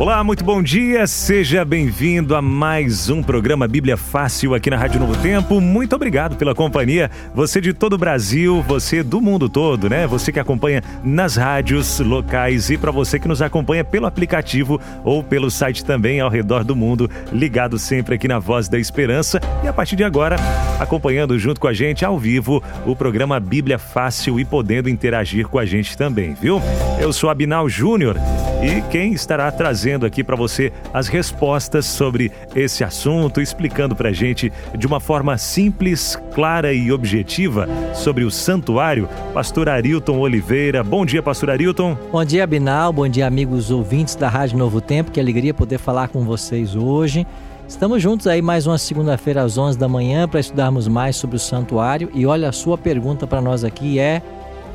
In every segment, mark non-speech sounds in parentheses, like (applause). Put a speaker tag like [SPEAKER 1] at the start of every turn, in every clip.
[SPEAKER 1] Olá, muito bom dia. Seja bem-vindo a mais um programa Bíblia Fácil aqui na Rádio Novo Tempo. Muito obrigado pela companhia. Você de todo o Brasil, você do mundo todo, né? Você que acompanha nas rádios locais e para você que nos acompanha pelo aplicativo ou pelo site também ao redor do mundo, ligado sempre aqui na Voz da Esperança e a partir de agora acompanhando junto com a gente ao vivo o programa Bíblia Fácil e podendo interagir com a gente também, viu? Eu sou Abinal Júnior e quem estará trazendo aqui para você as respostas sobre esse assunto, explicando para a gente de uma forma simples, clara e objetiva sobre o santuário, Pastor Arilton Oliveira. Bom dia, Pastor Arilton.
[SPEAKER 2] Bom dia, Binal. Bom dia, amigos ouvintes da Rádio Novo Tempo. Que alegria poder falar com vocês hoje. Estamos juntos aí mais uma segunda-feira às 11 da manhã para estudarmos mais sobre o santuário. E olha, a sua pergunta para nós aqui é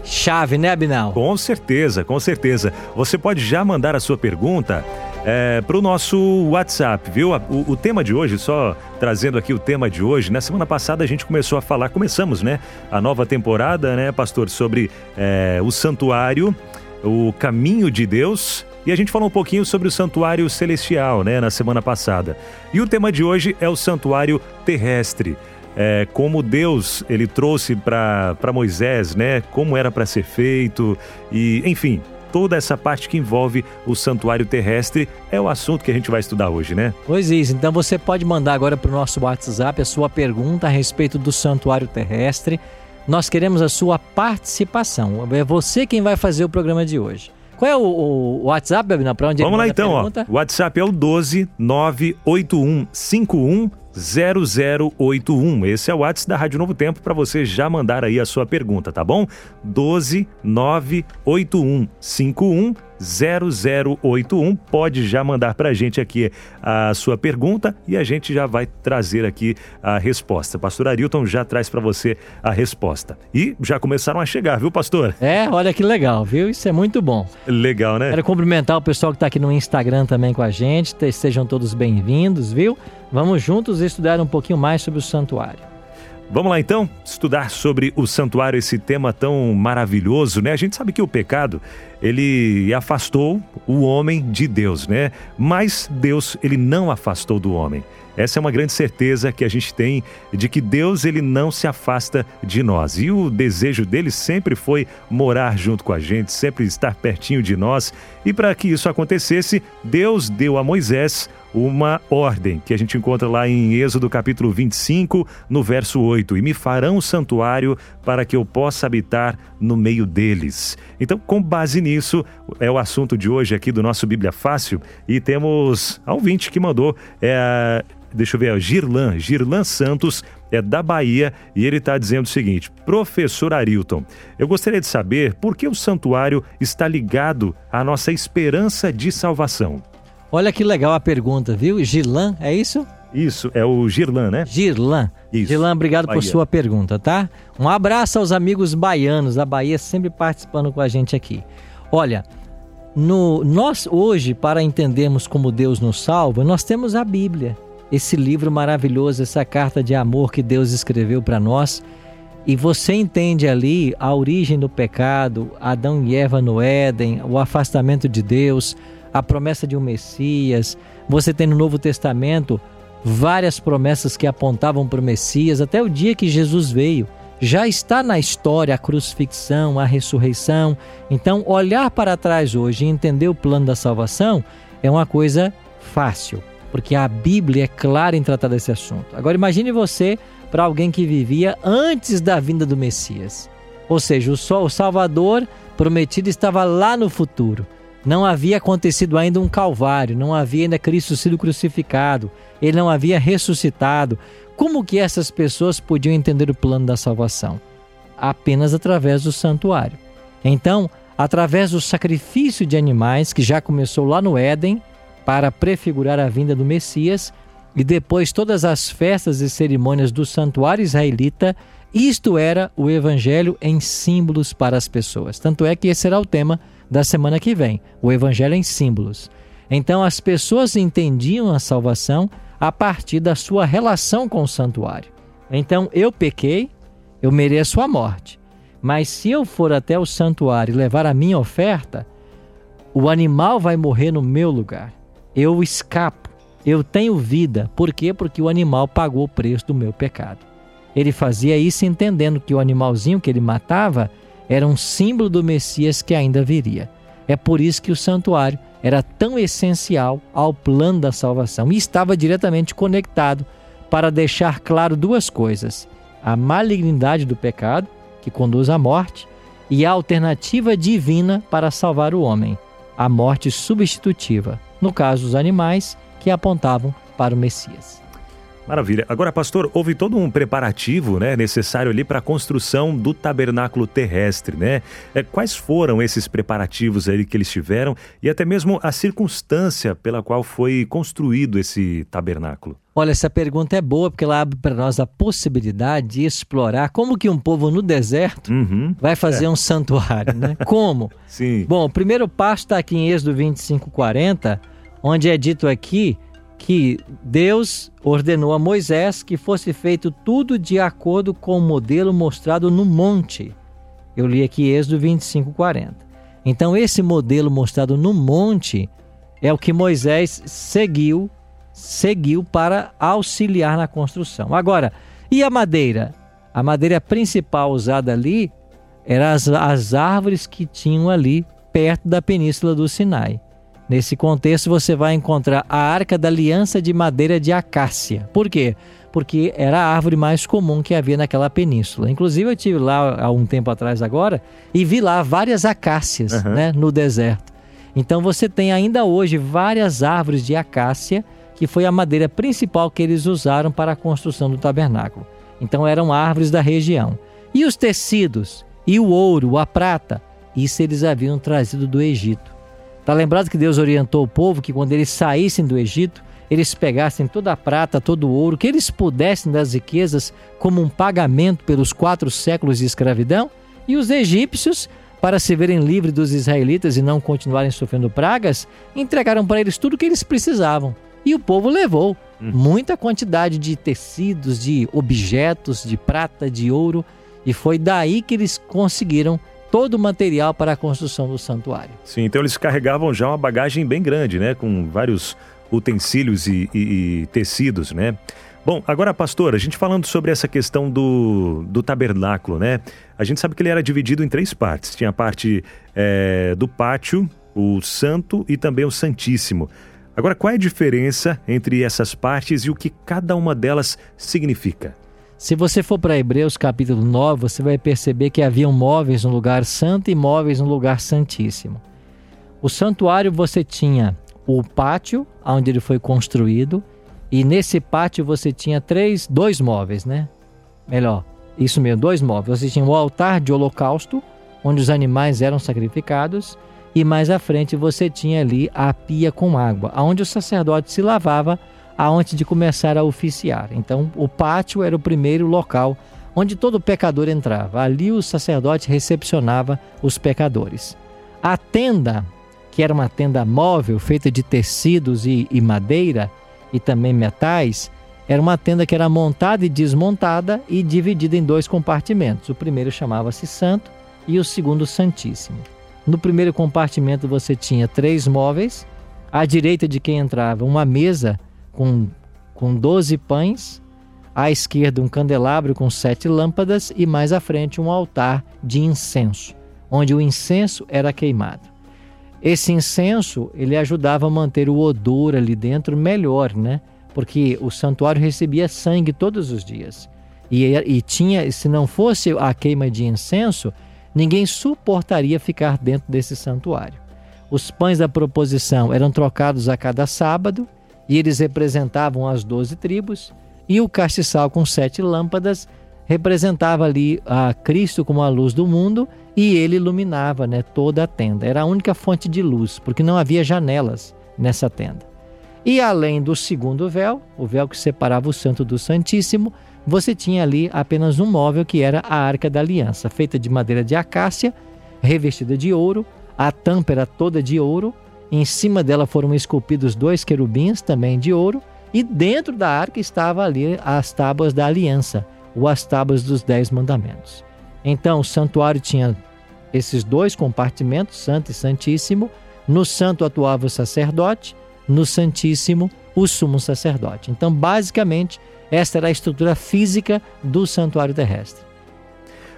[SPEAKER 2] chave, né, Abinal?
[SPEAKER 1] Com certeza, com certeza. Você pode já mandar a sua pergunta é, para o nosso WhatsApp, viu? O, o, tema de hoje, só trazendo aqui o tema de hoje, na semana passada a gente começou a falar, começamos, né? A nova temporada, né, pastor, sobre é, o santuário, o caminho de Deus. E a gente falou um pouquinho sobre o santuário celestial, né, na semana passada. E o tema de hoje é o santuário terrestre é, como Deus ele trouxe para Moisés, né? Como era para ser feito e, enfim, toda essa parte que envolve o santuário terrestre é o assunto que a gente vai estudar hoje, né?
[SPEAKER 2] Pois isso. Então você pode mandar agora para o nosso WhatsApp a sua pergunta a respeito do santuário terrestre. Nós queremos a sua participação. É você quem vai fazer o programa de hoje. Qual é o, o WhatsApp, Bebina? Para onde
[SPEAKER 1] Vamos lá então, ó. O WhatsApp é o 12 981 51 0081. Esse é o WhatsApp da Rádio Novo Tempo para você já mandar aí a sua pergunta, tá bom? 12 981 51 0081. Pode já mandar para a gente aqui a sua pergunta e a gente já vai trazer aqui a resposta. Pastor Arilton já traz para você a resposta. E já começaram a chegar, viu, pastor?
[SPEAKER 2] É, olha que legal, viu? Isso é muito bom.
[SPEAKER 1] Legal, né?
[SPEAKER 2] Quero cumprimentar o pessoal que está aqui no Instagram também com a gente. Sejam todos bem-vindos, viu? Vamos juntos estudar um pouquinho mais sobre o santuário.
[SPEAKER 1] Vamos lá então estudar sobre o santuário, esse tema tão maravilhoso, né? A gente sabe que o pecado, ele afastou o homem de Deus, né? Mas Deus, ele não afastou do homem. Essa é uma grande certeza que a gente tem de que Deus ele não se afasta de nós. E o desejo dele sempre foi morar junto com a gente, sempre estar pertinho de nós. E para que isso acontecesse, Deus deu a Moisés uma ordem que a gente encontra lá em Êxodo capítulo 25, no verso 8: E me farão santuário para que eu possa habitar no meio deles. Então, com base nisso, é o assunto de hoje aqui do nosso Bíblia Fácil e temos a ouvinte que mandou. É, deixa eu ver, Girlan, Girlan Santos é da Bahia e ele está dizendo o seguinte: Professor Arilton, eu gostaria de saber por que o santuário está ligado à nossa esperança de salvação.
[SPEAKER 2] Olha que legal a pergunta, viu? Girlan, é isso?
[SPEAKER 1] Isso, é o Girlan, né?
[SPEAKER 2] Girlan. Isso. Girlan, obrigado Bahia. por sua pergunta, tá? Um abraço aos amigos baianos, da Bahia sempre participando com a gente aqui. Olha, no, nós hoje, para entendermos como Deus nos salva, nós temos a Bíblia, esse livro maravilhoso, essa carta de amor que Deus escreveu para nós. E você entende ali a origem do pecado, Adão e Eva no Éden, o afastamento de Deus, a promessa de um Messias. Você tem no Novo Testamento várias promessas que apontavam para o Messias até o dia que Jesus veio. Já está na história a crucifixão, a ressurreição. Então, olhar para trás hoje e entender o plano da salvação é uma coisa fácil, porque a Bíblia é clara em tratar desse assunto. Agora, imagine você para alguém que vivia antes da vinda do Messias. Ou seja, o Salvador prometido estava lá no futuro. Não havia acontecido ainda um Calvário, não havia ainda Cristo sido crucificado, ele não havia ressuscitado. Como que essas pessoas podiam entender o plano da salvação? Apenas através do santuário. Então, através do sacrifício de animais, que já começou lá no Éden, para prefigurar a vinda do Messias, e depois todas as festas e cerimônias do santuário israelita, isto era o evangelho em símbolos para as pessoas. Tanto é que esse será o tema da semana que vem, o evangelho em símbolos. Então as pessoas entendiam a salvação a partir da sua relação com o santuário. Então eu pequei, eu mereço a morte. Mas se eu for até o santuário e levar a minha oferta, o animal vai morrer no meu lugar. Eu escapo. Eu tenho vida. Por quê? Porque o animal pagou o preço do meu pecado. Ele fazia isso entendendo que o animalzinho que ele matava era um símbolo do Messias que ainda viria. É por isso que o santuário era tão essencial ao plano da salvação e estava diretamente conectado para deixar claro duas coisas: a malignidade do pecado, que conduz à morte, e a alternativa divina para salvar o homem, a morte substitutiva, no caso dos animais que apontavam para o Messias.
[SPEAKER 1] Maravilha. Agora, pastor, houve todo um preparativo né, necessário ali para a construção do tabernáculo terrestre, né? É, quais foram esses preparativos aí que eles tiveram e até mesmo a circunstância pela qual foi construído esse tabernáculo?
[SPEAKER 2] Olha, essa pergunta é boa porque ela abre para nós a possibilidade de explorar como que um povo no deserto uhum, vai fazer é. um santuário, né? (laughs) Como?
[SPEAKER 1] Sim.
[SPEAKER 2] Bom, o primeiro passo está aqui em Êxodo 25, 40, onde é dito aqui que Deus ordenou a Moisés que fosse feito tudo de acordo com o modelo mostrado no monte. Eu li aqui Êxodo 25, 40. Então, esse modelo mostrado no monte é o que Moisés seguiu, seguiu para auxiliar na construção. Agora, e a madeira? A madeira principal usada ali eram as, as árvores que tinham ali perto da península do Sinai. Nesse contexto, você vai encontrar a arca da aliança de madeira de acácia. Por quê? Porque era a árvore mais comum que havia naquela península. Inclusive, eu tive lá há um tempo atrás agora e vi lá várias acácias uhum. né, no deserto. Então, você tem ainda hoje várias árvores de acácia, que foi a madeira principal que eles usaram para a construção do tabernáculo. Então, eram árvores da região. E os tecidos, e o ouro, a prata, isso eles haviam trazido do Egito. Está lembrado que Deus orientou o povo que quando eles saíssem do Egito, eles pegassem toda a prata, todo o ouro, que eles pudessem das riquezas como um pagamento pelos quatro séculos de escravidão? E os egípcios, para se verem livres dos israelitas e não continuarem sofrendo pragas, entregaram para eles tudo o que eles precisavam. E o povo levou hum. muita quantidade de tecidos, de objetos, de prata, de ouro, e foi daí que eles conseguiram todo o material para a construção do santuário.
[SPEAKER 1] Sim, então eles carregavam já uma bagagem bem grande, né? Com vários utensílios e, e, e tecidos, né? Bom, agora, pastor, a gente falando sobre essa questão do, do tabernáculo, né? A gente sabe que ele era dividido em três partes. Tinha a parte é, do pátio, o santo e também o santíssimo. Agora, qual é a diferença entre essas partes e o que cada uma delas significa?
[SPEAKER 2] Se você for para Hebreus capítulo 9, você vai perceber que haviam móveis no lugar santo e móveis no lugar santíssimo. O santuário você tinha o pátio, onde ele foi construído, e nesse pátio você tinha três, dois móveis, né? Melhor, isso mesmo, dois móveis. Você tinha o altar de holocausto, onde os animais eram sacrificados, e mais à frente você tinha ali a pia com água, onde o sacerdote se lavava antes de começar a oficiar. Então, o pátio era o primeiro local onde todo pecador entrava. Ali o sacerdote recepcionava os pecadores. A tenda, que era uma tenda móvel feita de tecidos e, e madeira e também metais, era uma tenda que era montada e desmontada e dividida em dois compartimentos. O primeiro chamava-se Santo e o segundo Santíssimo. No primeiro compartimento você tinha três móveis. À direita de quem entrava, uma mesa com, com 12 pães, à esquerda um candelabro com sete lâmpadas e mais à frente um altar de incenso, onde o incenso era queimado. Esse incenso ele ajudava a manter o odor ali dentro melhor, né? Porque o santuário recebia sangue todos os dias. E, e tinha, se não fosse a queima de incenso, ninguém suportaria ficar dentro desse santuário. Os pães da proposição eram trocados a cada sábado e eles representavam as doze tribos, e o castiçal com sete lâmpadas representava ali a Cristo como a luz do mundo e ele iluminava né, toda a tenda. Era a única fonte de luz, porque não havia janelas nessa tenda. E além do segundo véu, o véu que separava o Santo do Santíssimo, você tinha ali apenas um móvel que era a Arca da Aliança, feita de madeira de acácia, revestida de ouro, a tampa era toda de ouro, em cima dela foram esculpidos dois querubins, também de ouro, e dentro da arca estava ali as tábuas da aliança, ou as tábuas dos dez mandamentos. Então, o santuário tinha esses dois compartimentos, Santo e Santíssimo. No Santo atuava o sacerdote, no Santíssimo, o sumo sacerdote. Então, basicamente, esta era a estrutura física do santuário terrestre.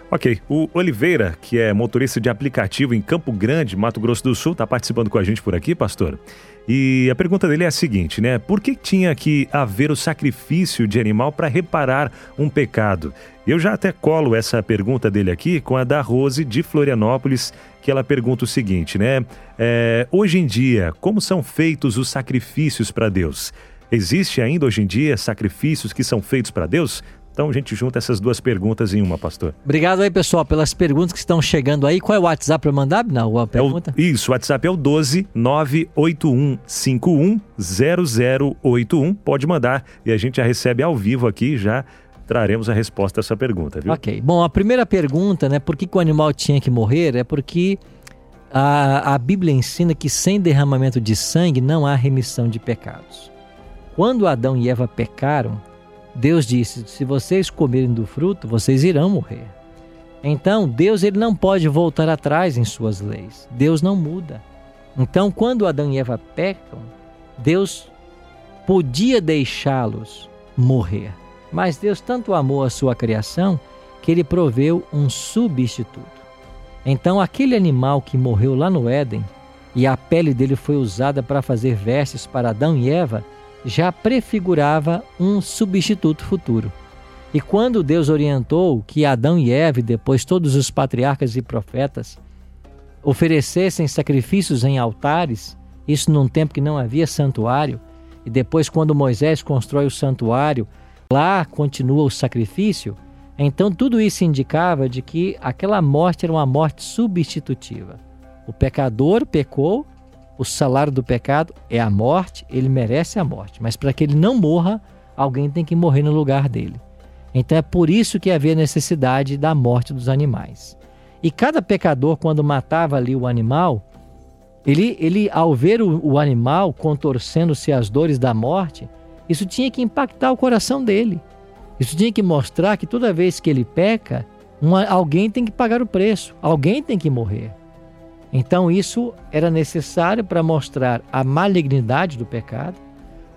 [SPEAKER 1] Ok, o Oliveira, que é motorista de aplicativo em Campo Grande, Mato Grosso do Sul, está participando com a gente por aqui, pastor. E a pergunta dele é a seguinte, né? Por que tinha que haver o sacrifício de animal para reparar um pecado? Eu já até colo essa pergunta dele aqui com a da Rose de Florianópolis, que ela pergunta o seguinte, né? É, hoje em dia, como são feitos os sacrifícios para Deus? Existe ainda hoje em dia sacrifícios que são feitos para Deus? Então a gente junta essas duas perguntas em uma, pastor.
[SPEAKER 2] Obrigado aí, pessoal, pelas perguntas que estão chegando aí. Qual é o WhatsApp para mandar? Não, a pergunta?
[SPEAKER 1] É o, isso, o WhatsApp é o 12 98151 0081. Pode mandar e a gente já recebe ao vivo aqui, já traremos a resposta a essa pergunta, viu?
[SPEAKER 2] Ok. Bom, a primeira pergunta, né, por que, que o animal tinha que morrer? É porque a, a Bíblia ensina que sem derramamento de sangue não há remissão de pecados. Quando Adão e Eva pecaram, Deus disse: se vocês comerem do fruto, vocês irão morrer. Então, Deus ele não pode voltar atrás em suas leis. Deus não muda. Então, quando Adão e Eva pecam, Deus podia deixá-los morrer. Mas Deus tanto amou a sua criação que ele proveu um substituto. Então, aquele animal que morreu lá no Éden e a pele dele foi usada para fazer vestes para Adão e Eva, já prefigurava um substituto futuro. E quando Deus orientou que Adão e Eva, e depois todos os patriarcas e profetas, oferecessem sacrifícios em altares, isso num tempo que não havia santuário, e depois, quando Moisés constrói o santuário, lá continua o sacrifício, então tudo isso indicava de que aquela morte era uma morte substitutiva. O pecador pecou o salário do pecado é a morte, ele merece a morte. Mas para que ele não morra, alguém tem que morrer no lugar dele. Então é por isso que havia necessidade da morte dos animais. E cada pecador, quando matava ali o animal, ele, ele ao ver o, o animal contorcendo-se as dores da morte, isso tinha que impactar o coração dele. Isso tinha que mostrar que toda vez que ele peca, uma, alguém tem que pagar o preço, alguém tem que morrer. Então, isso era necessário para mostrar a malignidade do pecado,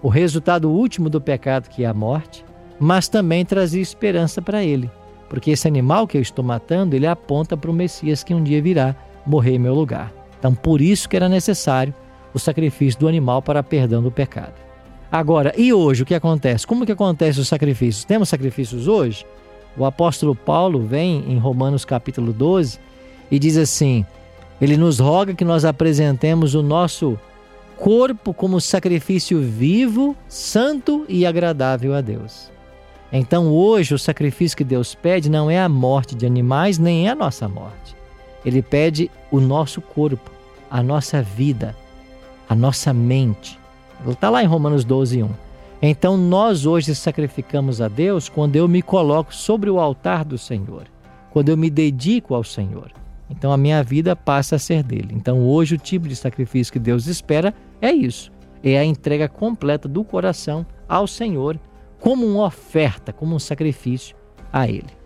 [SPEAKER 2] o resultado último do pecado, que é a morte, mas também trazia esperança para ele, porque esse animal que eu estou matando, ele aponta para o Messias que um dia virá morrer em meu lugar. Então, por isso que era necessário o sacrifício do animal para perdão do pecado. Agora, e hoje o que acontece? Como que acontece os sacrifícios? Temos sacrifícios hoje? O apóstolo Paulo vem em Romanos capítulo 12 e diz assim: ele nos roga que nós apresentemos o nosso corpo como sacrifício vivo, santo e agradável a Deus. Então, hoje, o sacrifício que Deus pede não é a morte de animais, nem é a nossa morte. Ele pede o nosso corpo, a nossa vida, a nossa mente. Está lá em Romanos 12, 1. Então, nós hoje sacrificamos a Deus quando eu me coloco sobre o altar do Senhor, quando eu me dedico ao Senhor. Então a minha vida passa a ser dele. Então hoje o tipo de sacrifício que Deus espera é isso: é a entrega completa do coração ao Senhor, como uma oferta, como um sacrifício a Ele.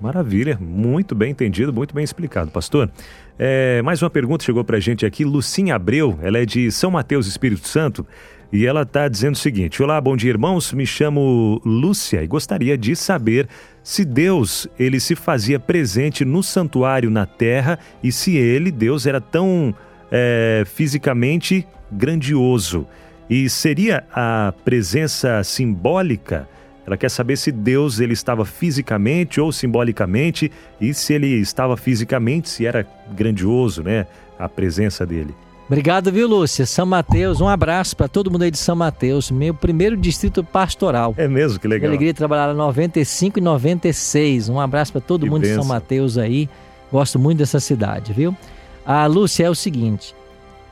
[SPEAKER 1] Maravilha, muito bem entendido, muito bem explicado, pastor. É, mais uma pergunta chegou para a gente aqui, Lucinha Abreu, ela é de São Mateus, Espírito Santo. E ela está dizendo o seguinte: Olá, bom dia, irmãos. Me chamo Lúcia e gostaria de saber se Deus ele se fazia presente no santuário na terra e se ele, Deus, era tão é, fisicamente grandioso. E seria a presença simbólica? Ela quer saber se Deus ele estava fisicamente ou simbolicamente e se ele estava fisicamente, se era grandioso, né, a presença dele.
[SPEAKER 2] Obrigado, viu, Lúcia? São Mateus, um abraço para todo mundo aí de São Mateus, meu primeiro distrito pastoral.
[SPEAKER 1] É mesmo, que legal.
[SPEAKER 2] Que alegria trabalhar lá 95 e 96. Um abraço para todo que mundo benção. de São Mateus aí. Gosto muito dessa cidade, viu? A Lúcia é o seguinte: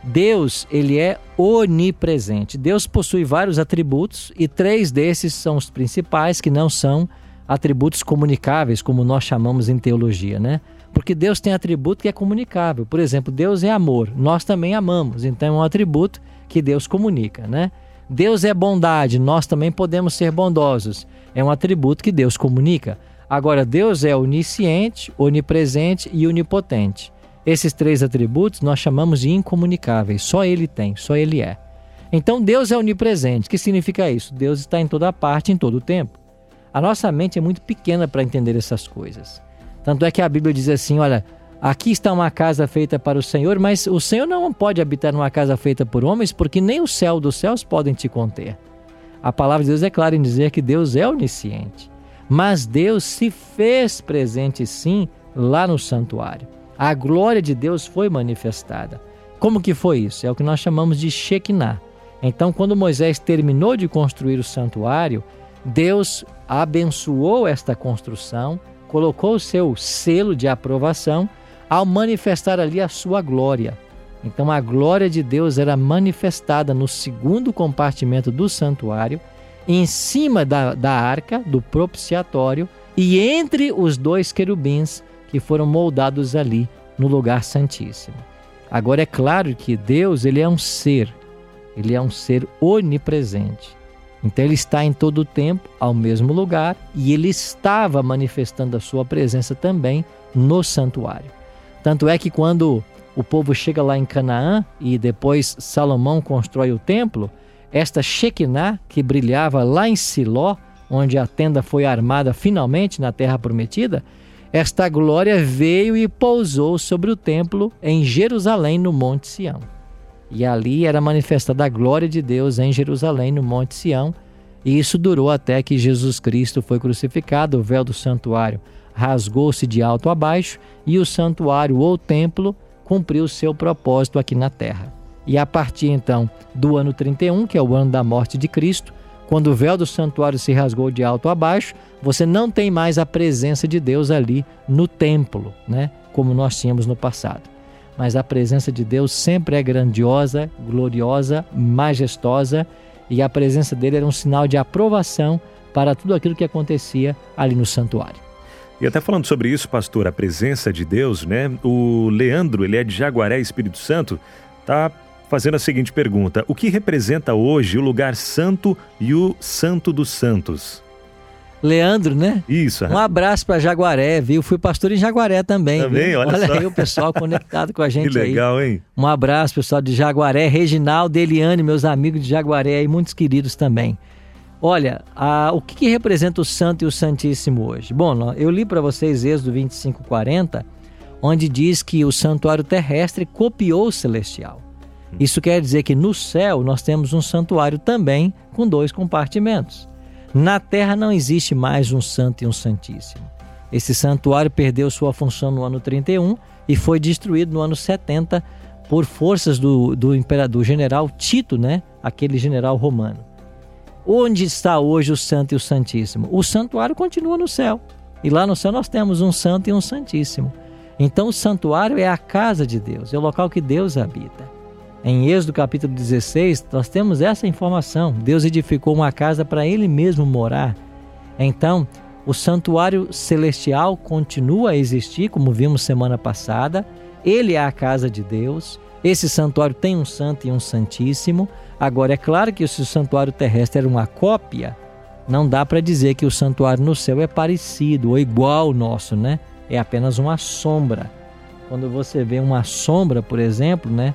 [SPEAKER 2] Deus, ele é onipresente. Deus possui vários atributos e três desses são os principais que não são atributos comunicáveis, como nós chamamos em teologia, né? Porque Deus tem atributo que é comunicável. Por exemplo, Deus é amor, nós também amamos, então é um atributo que Deus comunica, né? Deus é bondade, nós também podemos ser bondosos. É um atributo que Deus comunica. Agora, Deus é onisciente, onipresente e onipotente. Esses três atributos nós chamamos de incomunicáveis, só Ele tem, só Ele é. Então, Deus é onipresente. O que significa isso? Deus está em toda parte, em todo o tempo. A nossa mente é muito pequena para entender essas coisas. Tanto é que a Bíblia diz assim: olha, aqui está uma casa feita para o Senhor, mas o Senhor não pode habitar numa casa feita por homens, porque nem o céu dos céus podem te conter. A palavra de Deus é clara em dizer que Deus é onisciente. Mas Deus se fez presente sim lá no santuário. A glória de Deus foi manifestada. Como que foi isso? É o que nós chamamos de Shekinah. Então, quando Moisés terminou de construir o santuário, Deus abençoou esta construção, colocou o seu selo de aprovação ao manifestar ali a sua glória. Então, a glória de Deus era manifestada no segundo compartimento do santuário, em cima da, da arca, do propiciatório, e entre os dois querubins que foram moldados ali no lugar santíssimo. Agora é claro que Deus, ele é um ser, ele é um ser onipresente. Então ele está em todo o tempo ao mesmo lugar e ele estava manifestando a sua presença também no santuário. Tanto é que quando o povo chega lá em Canaã e depois Salomão constrói o templo, esta Shekinah que brilhava lá em Siló, onde a tenda foi armada finalmente na terra prometida, esta glória veio e pousou sobre o templo em Jerusalém, no Monte Sião. E ali era manifestada a glória de Deus em Jerusalém, no Monte Sião. E isso durou até que Jesus Cristo foi crucificado, o véu do santuário rasgou-se de alto a baixo e o santuário ou templo cumpriu seu propósito aqui na terra. E a partir então do ano 31, que é o ano da morte de Cristo, quando o véu do santuário se rasgou de alto a baixo, você não tem mais a presença de Deus ali no templo, né? Como nós tínhamos no passado. Mas a presença de Deus sempre é grandiosa, gloriosa, majestosa, e a presença dele era um sinal de aprovação para tudo aquilo que acontecia ali no santuário.
[SPEAKER 1] E até falando sobre isso, pastor, a presença de Deus, né? O Leandro, ele é de Jaguaré, Espírito Santo, tá fazendo a seguinte pergunta: O que representa hoje o lugar santo e o santo dos santos?
[SPEAKER 2] Leandro, né?
[SPEAKER 1] Isso.
[SPEAKER 2] Um abraço para Jaguaré, viu? Fui pastor em Jaguaré também.
[SPEAKER 1] Também,
[SPEAKER 2] viu?
[SPEAKER 1] olha,
[SPEAKER 2] olha
[SPEAKER 1] só.
[SPEAKER 2] aí o pessoal conectado com a (laughs) gente
[SPEAKER 1] que legal,
[SPEAKER 2] aí.
[SPEAKER 1] hein?
[SPEAKER 2] Um abraço, pessoal de Jaguaré, Reginaldo, Eliane, meus amigos de Jaguaré aí, muitos queridos também. Olha, a, o que, que, representa o Santo e o Santíssimo hoje? Bom, eu li para vocês Êxodo 25:40, onde diz que o santuário terrestre copiou o celestial. Isso quer dizer que no céu nós temos um santuário também com dois compartimentos. Na terra não existe mais um santo e um santíssimo. Esse santuário perdeu sua função no ano 31 e foi destruído no ano 70 por forças do, do imperador general Tito, né? aquele general romano. Onde está hoje o santo e o santíssimo? O santuário continua no céu. E lá no céu nós temos um santo e um santíssimo. Então o santuário é a casa de Deus, é o local que Deus habita. Em Êxodo capítulo 16, nós temos essa informação. Deus edificou uma casa para ele mesmo morar. Então, o santuário celestial continua a existir, como vimos semana passada. Ele é a casa de Deus. Esse santuário tem um santo e um santíssimo. Agora, é claro que se o santuário terrestre era uma cópia, não dá para dizer que o santuário no céu é parecido ou igual ao nosso, né? É apenas uma sombra. Quando você vê uma sombra, por exemplo, né?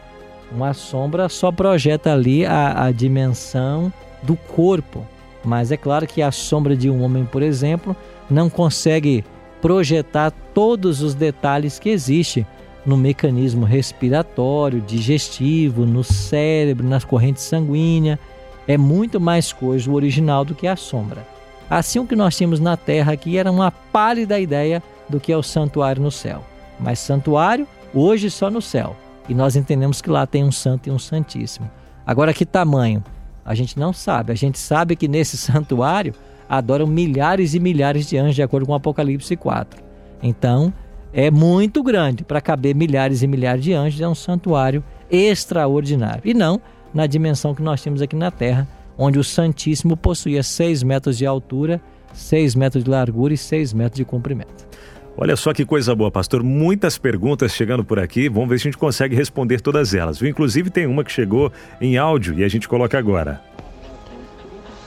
[SPEAKER 2] Uma sombra só projeta ali a, a dimensão do corpo. Mas é claro que a sombra de um homem, por exemplo, não consegue projetar todos os detalhes que existem no mecanismo respiratório, digestivo, no cérebro, nas correntes sanguíneas. É muito mais coisa o original do que a sombra. Assim, o que nós tínhamos na Terra aqui era uma pálida ideia do que é o santuário no céu. Mas santuário, hoje só no céu. E nós entendemos que lá tem um santo e um santíssimo. Agora, que tamanho? A gente não sabe. A gente sabe que nesse (laughs) santuário adoram milhares e milhares de anjos, de acordo com Apocalipse 4. Então, é muito grande para caber milhares e milhares de anjos. É um santuário extraordinário. E não na dimensão que nós temos aqui na Terra, onde o Santíssimo possuía 6 metros de altura, 6 metros de largura e 6 metros de comprimento.
[SPEAKER 1] Olha só que coisa boa, pastor. Muitas perguntas chegando por aqui. Vamos ver se a gente consegue responder todas elas. Inclusive tem uma que chegou em áudio e a gente coloca agora.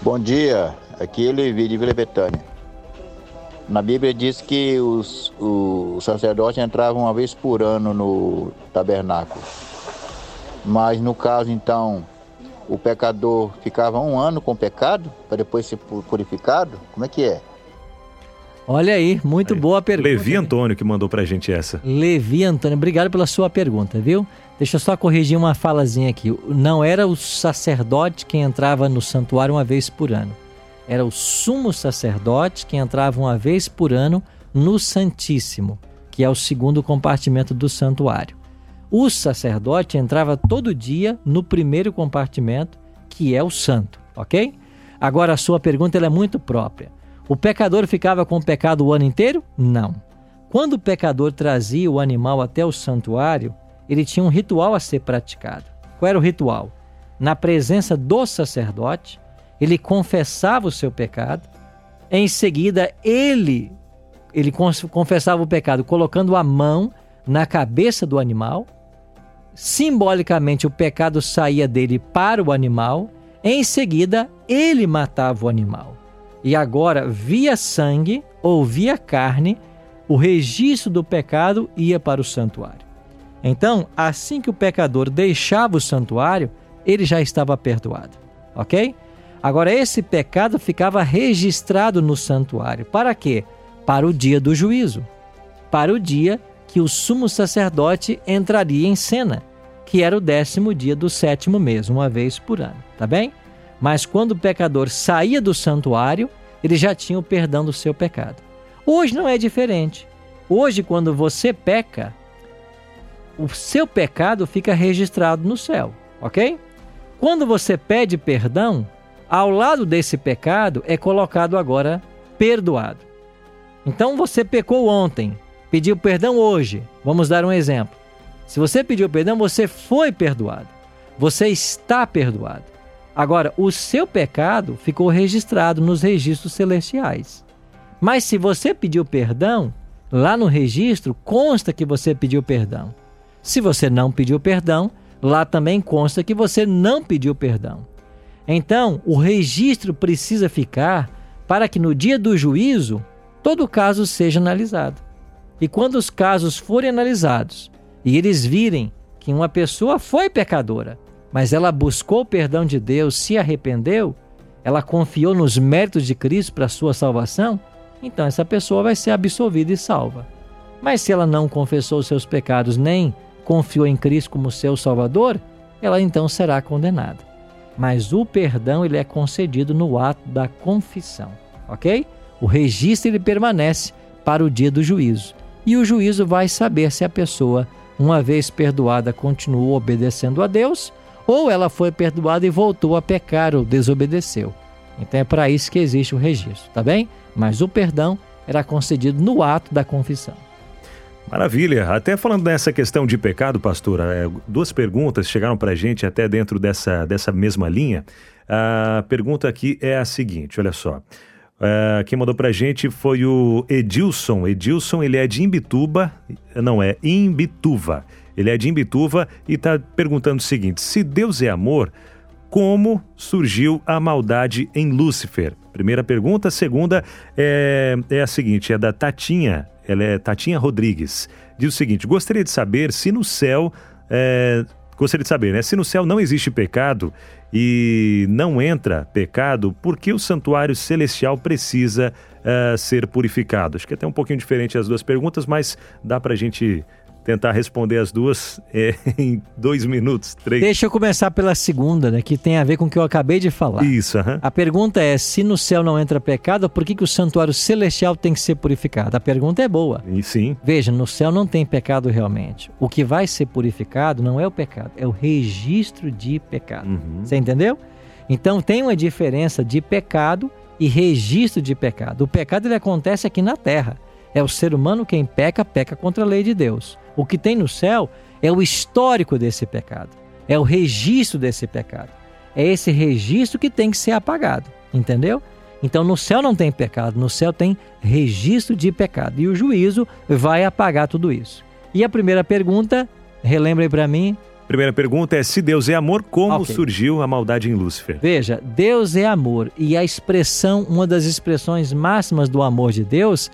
[SPEAKER 3] Bom dia, aqui é Levi de Vila Betânia. Na Bíblia diz que os, sacerdotes entravam uma vez por ano no tabernáculo. Mas no caso então, o pecador ficava um ano com pecado para depois ser purificado? Como é que é?
[SPEAKER 2] Olha aí, muito aí. boa pergunta.
[SPEAKER 1] Levi Antônio que mandou pra gente essa.
[SPEAKER 2] Levi Antônio, obrigado pela sua pergunta, viu? Deixa eu só corrigir uma falazinha aqui. Não era o sacerdote que entrava no santuário uma vez por ano. Era o sumo sacerdote que entrava uma vez por ano no Santíssimo, que é o segundo compartimento do santuário. O sacerdote entrava todo dia no primeiro compartimento, que é o santo, ok? Agora a sua pergunta é muito própria. O pecador ficava com o pecado o ano inteiro? Não. Quando o pecador trazia o animal até o santuário, ele tinha um ritual a ser praticado. Qual era o ritual? Na presença do sacerdote, ele confessava o seu pecado. Em seguida, ele ele confessava o pecado colocando a mão na cabeça do animal. Simbolicamente, o pecado saía dele para o animal. Em seguida, ele matava o animal. E agora, via sangue ou via carne, o registro do pecado ia para o santuário. Então, assim que o pecador deixava o santuário, ele já estava perdoado, ok? Agora, esse pecado ficava registrado no santuário. Para quê? Para o dia do juízo. Para o dia que o sumo sacerdote entraria em cena, que era o décimo dia do sétimo mês, uma vez por ano, tá bem? Mas quando o pecador saía do santuário, ele já tinha o perdão do seu pecado. Hoje não é diferente. Hoje, quando você peca, o seu pecado fica registrado no céu, ok? Quando você pede perdão, ao lado desse pecado é colocado agora perdoado. Então você pecou ontem, pediu perdão hoje. Vamos dar um exemplo. Se você pediu perdão, você foi perdoado. Você está perdoado. Agora, o seu pecado ficou registrado nos registros celestiais. Mas se você pediu perdão, lá no registro consta que você pediu perdão. Se você não pediu perdão, lá também consta que você não pediu perdão. Então, o registro precisa ficar para que no dia do juízo todo o caso seja analisado. E quando os casos forem analisados e eles virem que uma pessoa foi pecadora, mas ela buscou o perdão de Deus, se arrependeu, ela confiou nos méritos de Cristo para a sua salvação, então essa pessoa vai ser absolvida e salva. Mas se ela não confessou seus pecados nem confiou em Cristo como seu Salvador, ela então será condenada. Mas o perdão ele é concedido no ato da confissão, ok? O registro ele permanece para o dia do juízo. E o juízo vai saber se a pessoa, uma vez perdoada, continuou obedecendo a Deus ou ela foi perdoada e voltou a pecar ou desobedeceu. Então é para isso que existe o registro, tá bem? Mas o perdão era concedido no ato da confissão.
[SPEAKER 1] Maravilha. Até falando dessa questão de pecado, pastora, é, duas perguntas chegaram para a gente até dentro dessa, dessa mesma linha. A pergunta aqui é a seguinte, olha só. Uh, quem mandou pra gente foi o Edilson. Edilson, ele é de Imbituba, não é Imbituva. Ele é de Imbituva e está perguntando o seguinte: se Deus é amor, como surgiu a maldade em Lúcifer? Primeira pergunta. Segunda é, é a seguinte: é da Tatinha. Ela é Tatinha Rodrigues. Diz o seguinte: gostaria de saber se no céu. É, gostaria de saber, né? Se no céu não existe pecado e não entra pecado, por que o santuário celestial precisa uh, ser purificado? Acho que é até um pouquinho diferente as duas perguntas, mas dá para a gente tentar responder as duas é, (laughs) em dois minutos, três.
[SPEAKER 2] Deixa eu começar pela segunda, né, que tem a ver com o que eu acabei de falar.
[SPEAKER 1] Isso. Uh -huh.
[SPEAKER 2] A pergunta é: se no céu não entra pecado, por que, que o santuário celestial tem que ser purificado? A pergunta é boa.
[SPEAKER 1] E sim.
[SPEAKER 2] Veja, no céu não tem pecado realmente. O que vai ser purificado não é o pecado, é o registro de pecado. Uhum. Você entendeu? Então tem uma diferença de pecado e registro de pecado. O pecado ele acontece aqui na terra. É o ser humano quem peca, peca contra a lei de Deus. O que tem no céu é o histórico desse pecado, é o registro desse pecado. É esse registro que tem que ser apagado, entendeu? Então no céu não tem pecado, no céu tem registro de pecado. E o juízo vai apagar tudo isso. E a primeira pergunta, relembre para mim.
[SPEAKER 1] Primeira pergunta é: se Deus é amor, como okay. surgiu a maldade em Lúcifer?
[SPEAKER 2] Veja, Deus é amor e a expressão, uma das expressões máximas do amor de Deus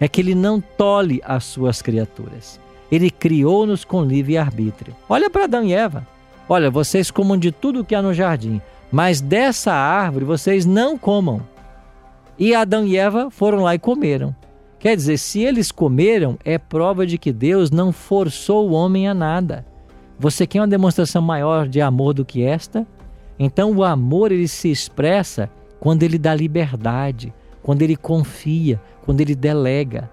[SPEAKER 2] é que ele não tolhe as suas criaturas. Ele criou-nos com livre arbítrio. Olha para Adão e Eva. Olha, vocês comam de tudo que há no jardim, mas dessa árvore vocês não comam. E Adão e Eva foram lá e comeram. Quer dizer, se eles comeram, é prova de que Deus não forçou o homem a nada. Você quer uma demonstração maior de amor do que esta? Então o amor ele se expressa quando ele dá liberdade, quando ele confia, quando ele delega.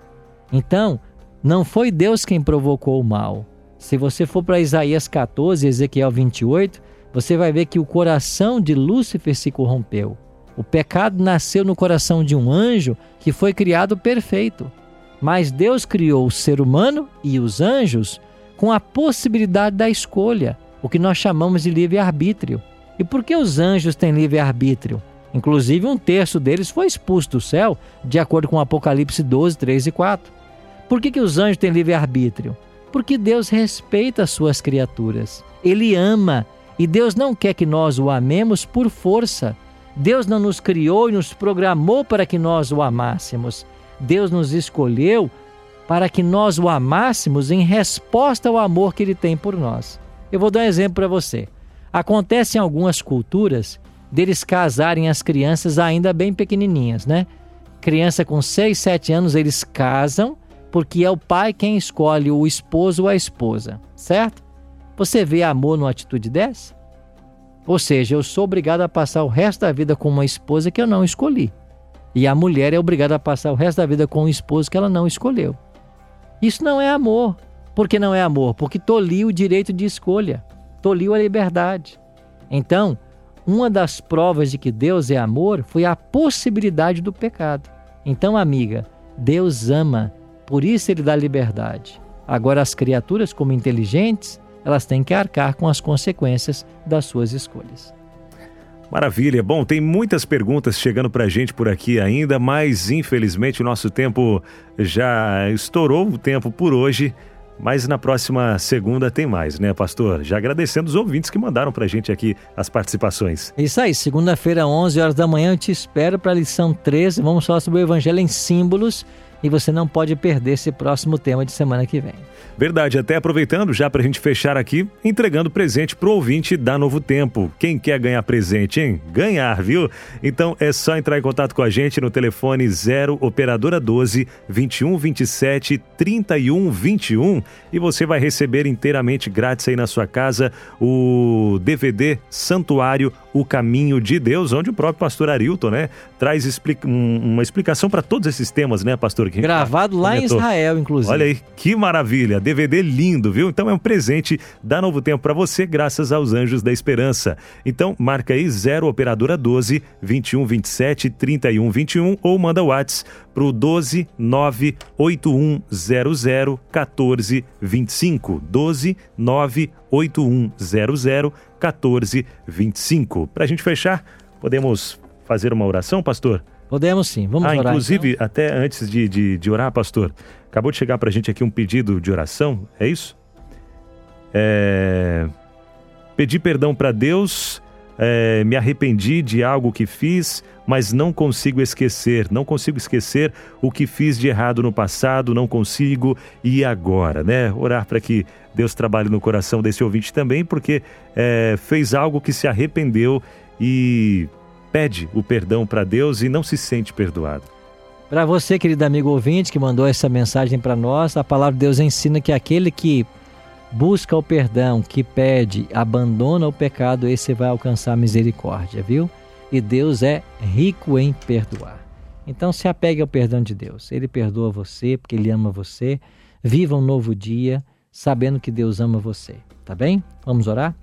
[SPEAKER 2] Então, não foi Deus quem provocou o mal. Se você for para Isaías 14, Ezequiel 28, você vai ver que o coração de Lúcifer se corrompeu. O pecado nasceu no coração de um anjo que foi criado perfeito. Mas Deus criou o ser humano e os anjos com a possibilidade da escolha, o que nós chamamos de livre-arbítrio. E por que os anjos têm livre-arbítrio? Inclusive, um terço deles foi expulso do céu, de acordo com Apocalipse 12, 3 e 4. Por que, que os anjos têm livre-arbítrio? Porque Deus respeita as suas criaturas. Ele ama e Deus não quer que nós o amemos por força. Deus não nos criou e nos programou para que nós o amássemos. Deus nos escolheu para que nós o amássemos em resposta ao amor que ele tem por nós. Eu vou dar um exemplo para você. Acontece em algumas culturas deles casarem as crianças ainda bem pequenininhas, né? Criança com 6, 7 anos, eles casam porque é o pai quem escolhe o esposo ou a esposa, certo? Você vê amor numa atitude dessa? Ou seja, eu sou obrigado a passar o resto da vida com uma esposa que eu não escolhi. E a mulher é obrigada a passar o resto da vida com um esposo que ela não escolheu. Isso não é amor. Por que não é amor? Porque toliu o direito de escolha, toliu a liberdade. Então, uma das provas de que Deus é amor foi a possibilidade do pecado. Então, amiga, Deus ama, por isso ele dá liberdade. Agora, as criaturas, como inteligentes, elas têm que arcar com as consequências das suas escolhas.
[SPEAKER 1] Maravilha. Bom, tem muitas perguntas chegando para a gente por aqui ainda, mas infelizmente o nosso tempo já estourou o tempo por hoje. Mas na próxima segunda tem mais, né, pastor? Já agradecendo os ouvintes que mandaram para a gente aqui as participações.
[SPEAKER 2] Isso aí, segunda-feira, 11 horas da manhã, eu te espero para a lição 13. Vamos falar sobre o Evangelho em símbolos e você não pode perder esse próximo tema de semana que vem.
[SPEAKER 1] Verdade, até aproveitando já para a gente fechar aqui, entregando presente para o ouvinte da Novo Tempo. Quem quer ganhar presente, hein? Ganhar, viu? Então é só entrar em contato com a gente no telefone 0 operadora 12 21 27 31 21 e você vai receber inteiramente grátis aí na sua casa o DVD Santuário O Caminho de Deus, onde o próprio pastor Arilton, né, traz explica, um, uma explicação para todos esses temas, né, pastor?
[SPEAKER 2] Gravado lá comentou. em Israel, inclusive.
[SPEAKER 1] Olha aí, que maravilha! DVD lindo, viu? Então é um presente da Novo Tempo para você, graças aos Anjos da Esperança. Então marca aí 0 operadora 12 21 27 31 21 ou manda o WhatsApp pro 12 98100 14 25. 12 98100 14 25. Para a gente fechar, podemos fazer uma oração, pastor?
[SPEAKER 2] Podemos sim, vamos ah,
[SPEAKER 1] orar. Inclusive, então. até antes de, de, de orar, pastor, acabou de chegar para a gente aqui um pedido de oração, é isso? É... Pedir perdão para Deus, é... me arrependi de algo que fiz, mas não consigo esquecer, não consigo esquecer o que fiz de errado no passado, não consigo e agora, né? Orar para que Deus trabalhe no coração desse ouvinte também, porque é... fez algo que se arrependeu e pede o perdão para Deus e não se sente perdoado.
[SPEAKER 2] Para você, querido amigo ouvinte, que mandou essa mensagem para nós, a palavra de Deus ensina que aquele que busca o perdão, que pede, abandona o pecado, esse vai alcançar misericórdia, viu? E Deus é rico em perdoar. Então se apegue ao perdão de Deus. Ele perdoa você porque ele ama você. Viva um novo dia sabendo que Deus ama você, tá bem? Vamos orar?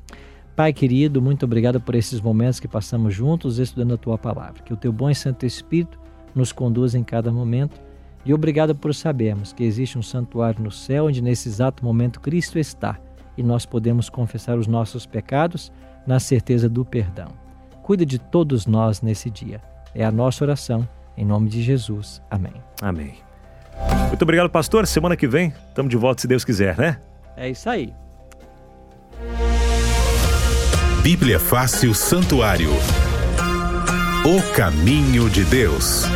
[SPEAKER 2] Pai querido, muito obrigado por esses momentos que passamos juntos estudando a tua palavra. Que o teu bom e santo Espírito nos conduza em cada momento. E obrigado por sabermos que existe um santuário no céu onde nesse exato momento Cristo está e nós podemos confessar os nossos pecados na certeza do perdão. Cuide de todos nós nesse dia. É a nossa oração. Em nome de Jesus. Amém.
[SPEAKER 1] Amém. Muito obrigado, pastor. Semana que vem estamos de volta, se Deus quiser, né?
[SPEAKER 2] É isso aí.
[SPEAKER 4] Bíblia Fácil Santuário. O caminho de Deus.